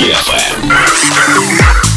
EFM.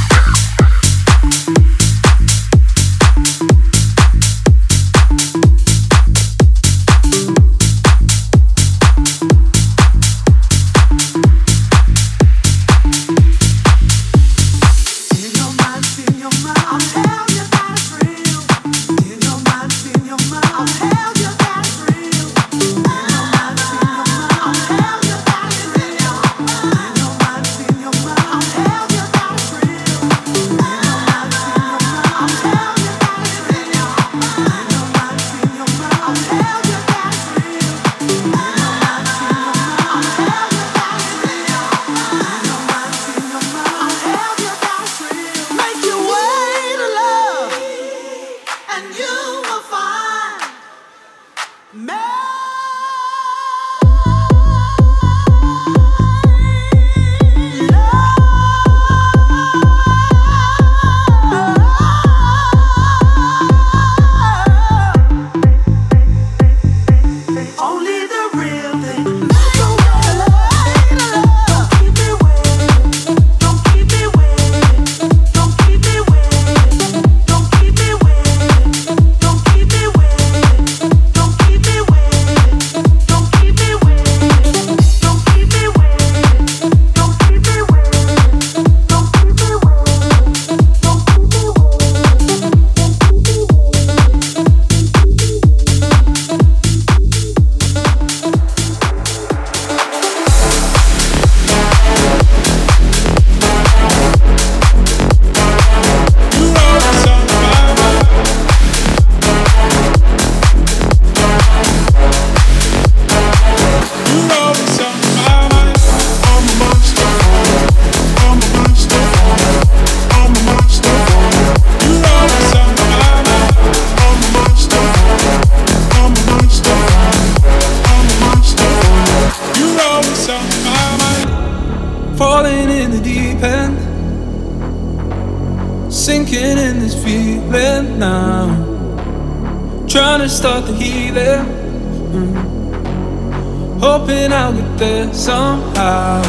Hoping I'll get there somehow.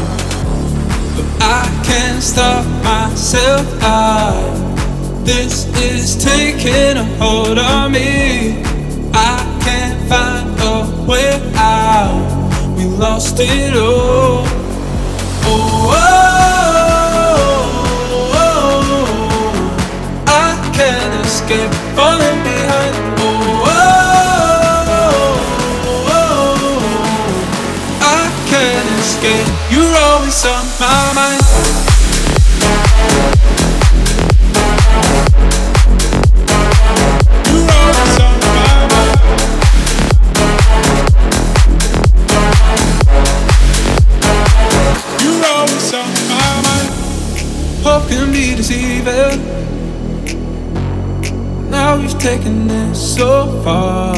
But I can't stop myself. I, this is taking a hold on me. I can't find a way out. We lost it all. Oh, oh, Hope can be deceiving. Now we've taken it so far.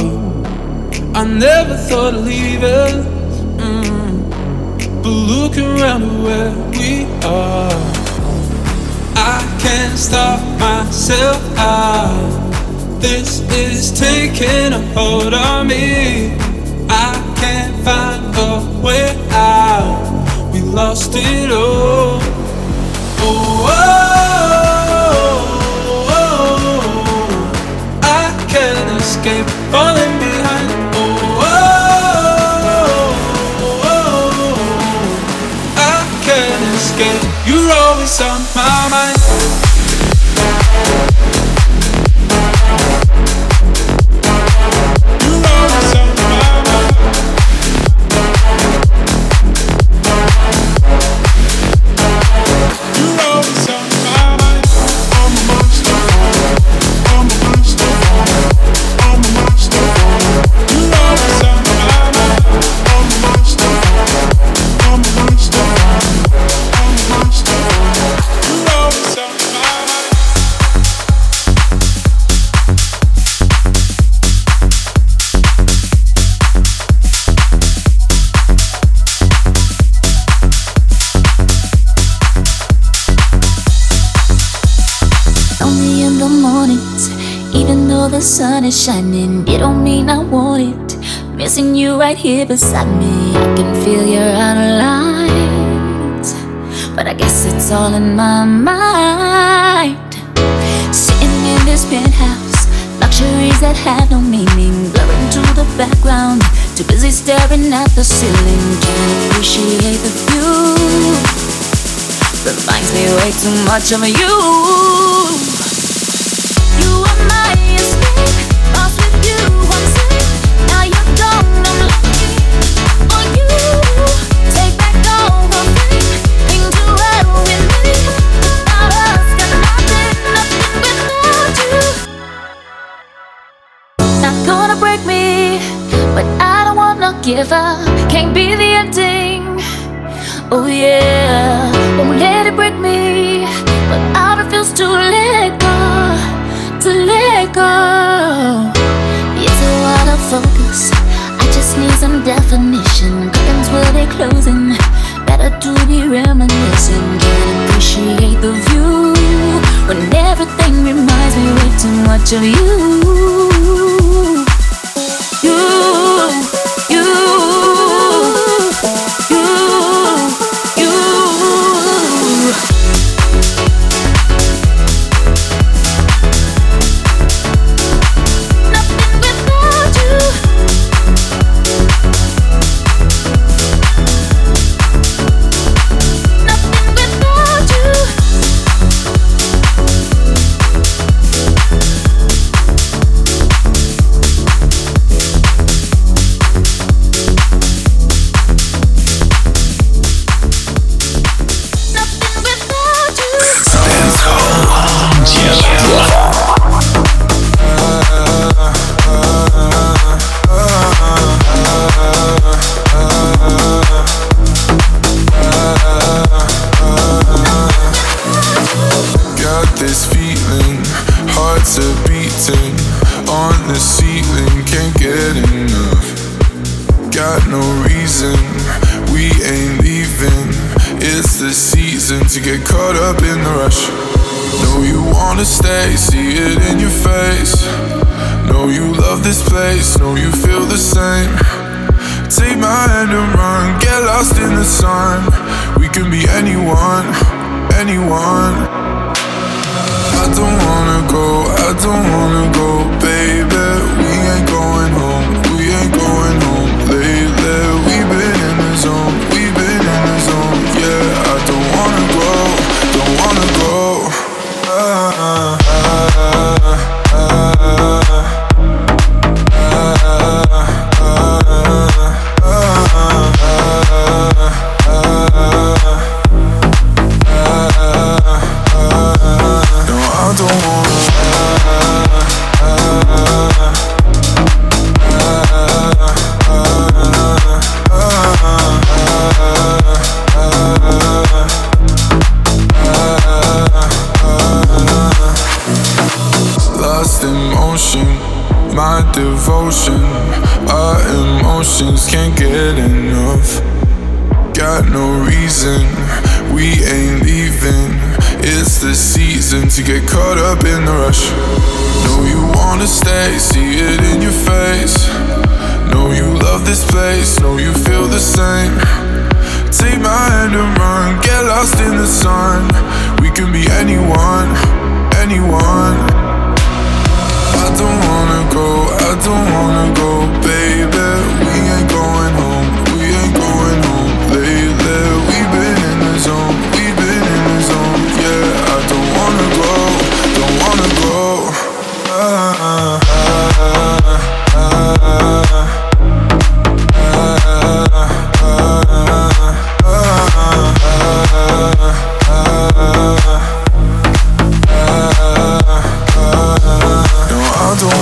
I never thought of leaving. Mm. But look around where we are. I can't stop myself out. This is taking a hold on me. I can't find a way out. We lost it all. Oh, oh, here beside me, I can feel your outer but I guess it's all in my mind. Sitting in this penthouse, luxuries that have no meaning, blurring to the background. Too busy staring at the ceiling, can't appreciate the view. Reminds me way too much of you. You are my gonna break me, but I don't wanna give up. Can't be the ending. Oh yeah, won't let it break me, but I refuse to let go, to let go. It's a lot of focus. I just need some definition. Curtains will be closing. Better to be reminiscing. Can't appreciate the view when everything reminds me way too much of you. You, you, can be anyone, anyone. I don't wanna go, I don't wanna go, baby.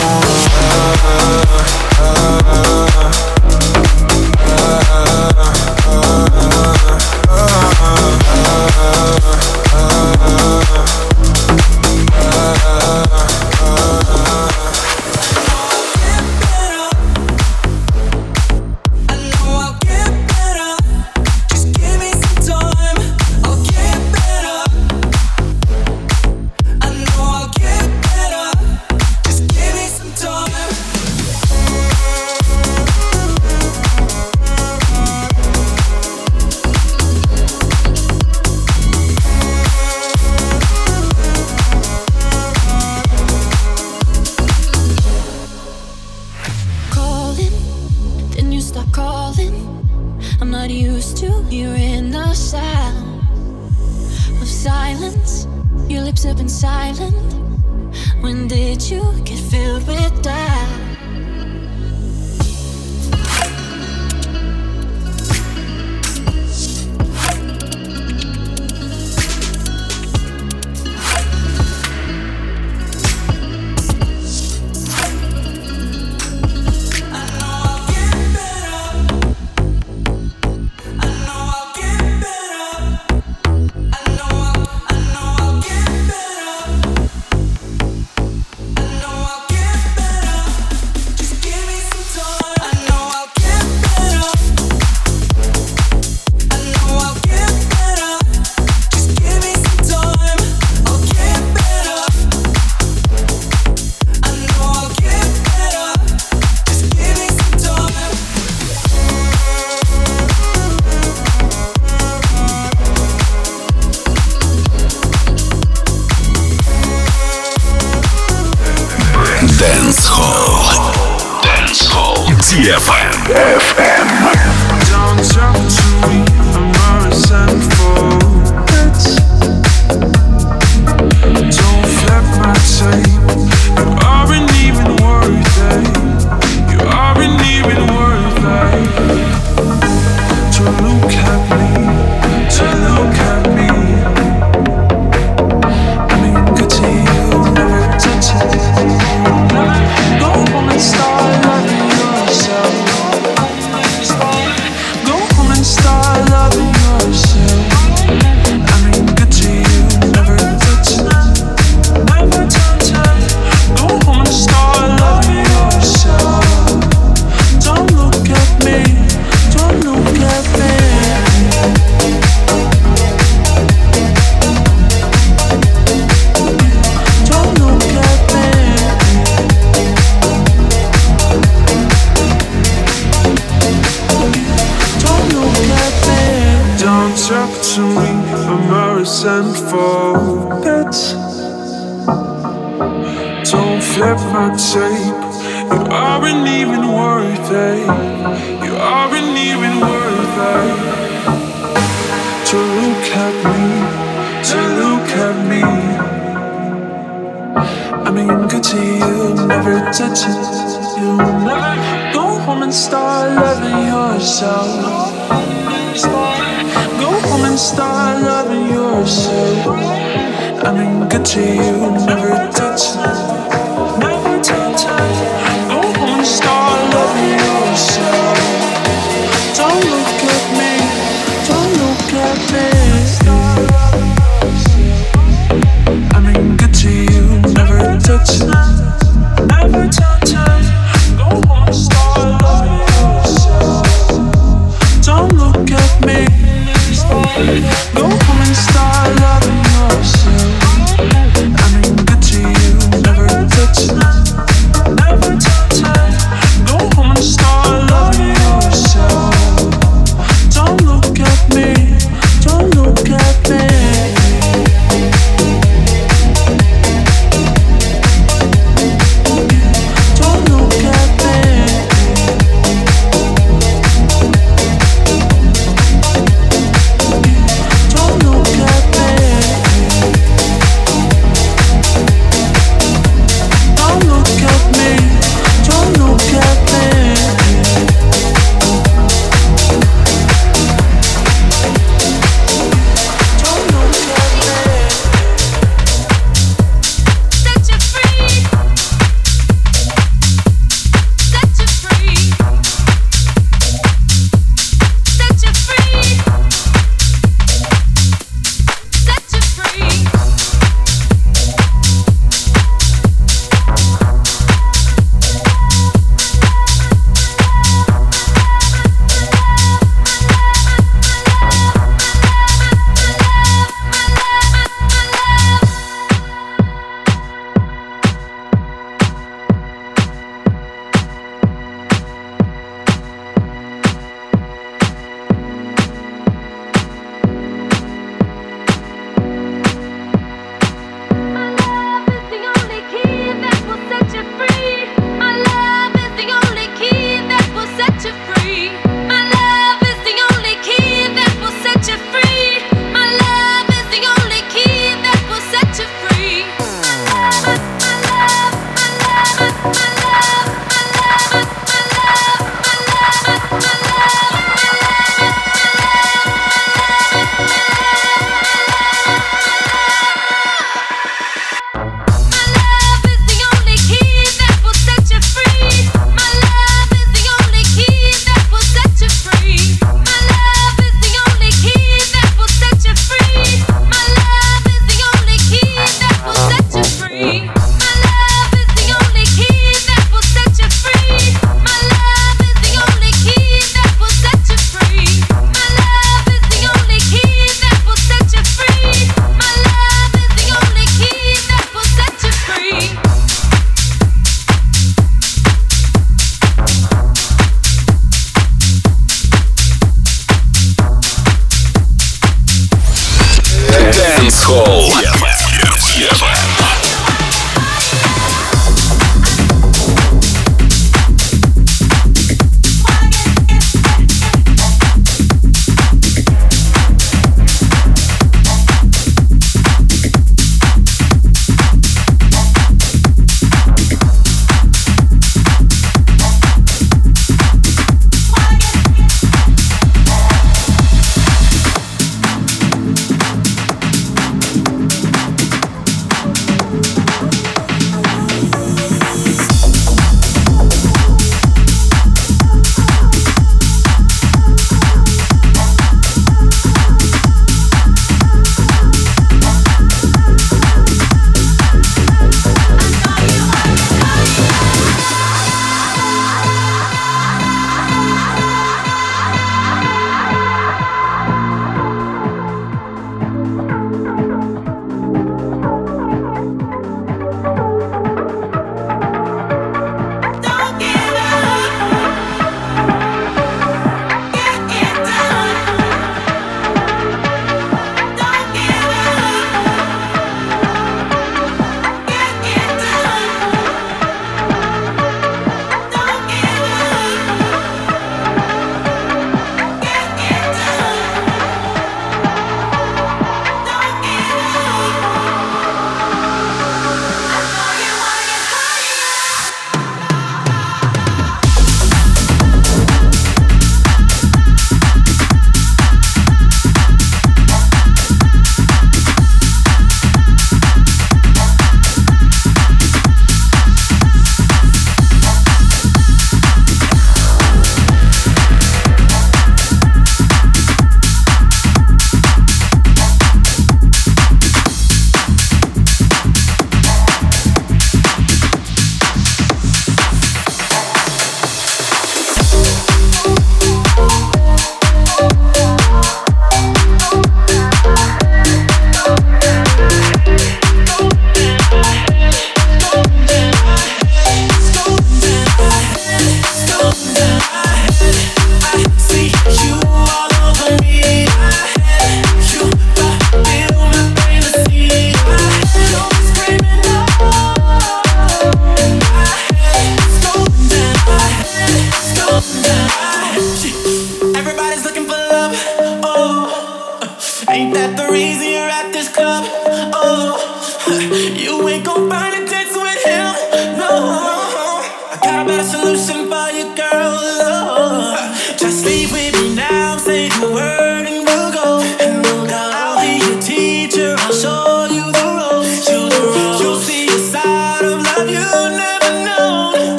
Thank you. D F M F M.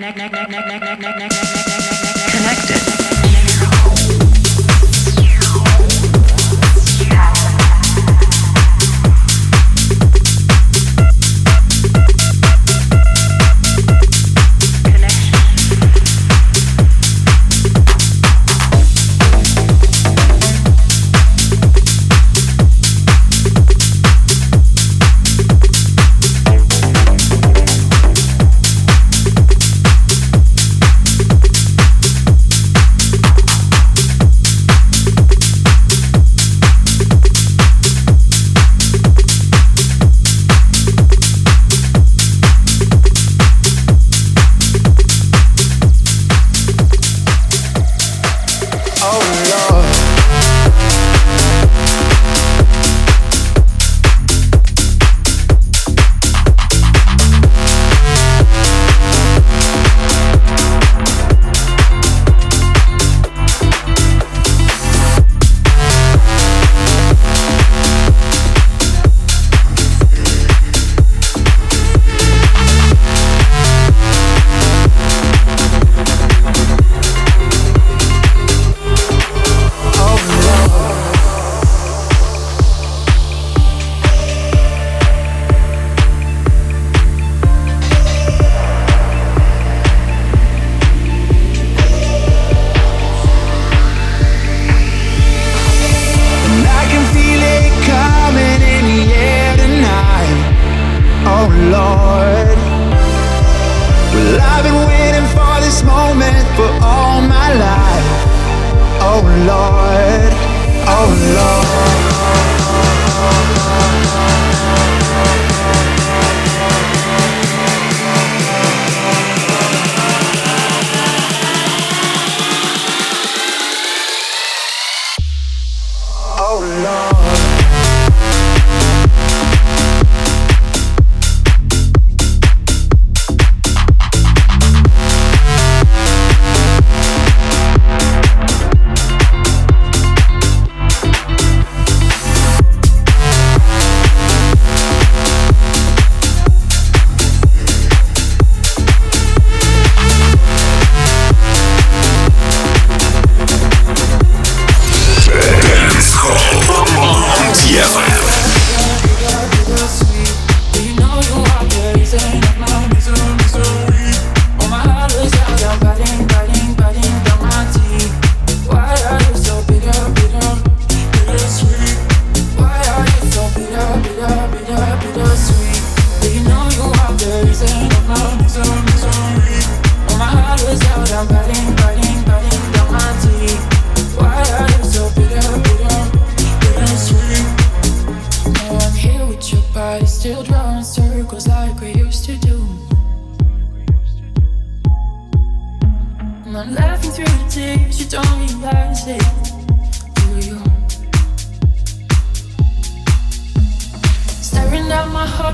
next, next, next, next, next, next, next.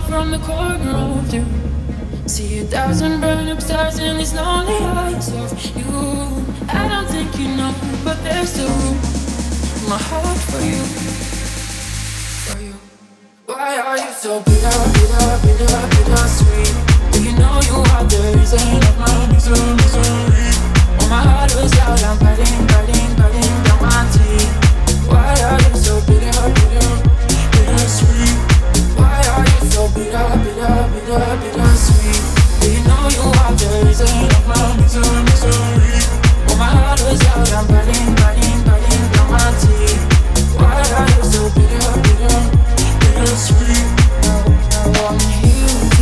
from the corner of you. See a thousand burn up stars in these lonely eyes of you. I don't think you know, but there's still room. My heart for you, for you. Why are you so bitter, bitter, bitter, bitter sweet? Do you know you are the reason of my misery, misery? When my heart was out, I'm biting, biting, biting down my teeth. Why are you so bitter, bitter? so bitter, bitter, bitter, bitter sweet. Know you are the reason of my misery. Oh, my heart out, I'm down my teeth. Why are you so bitter, bitter, bitter sweet? I'm here.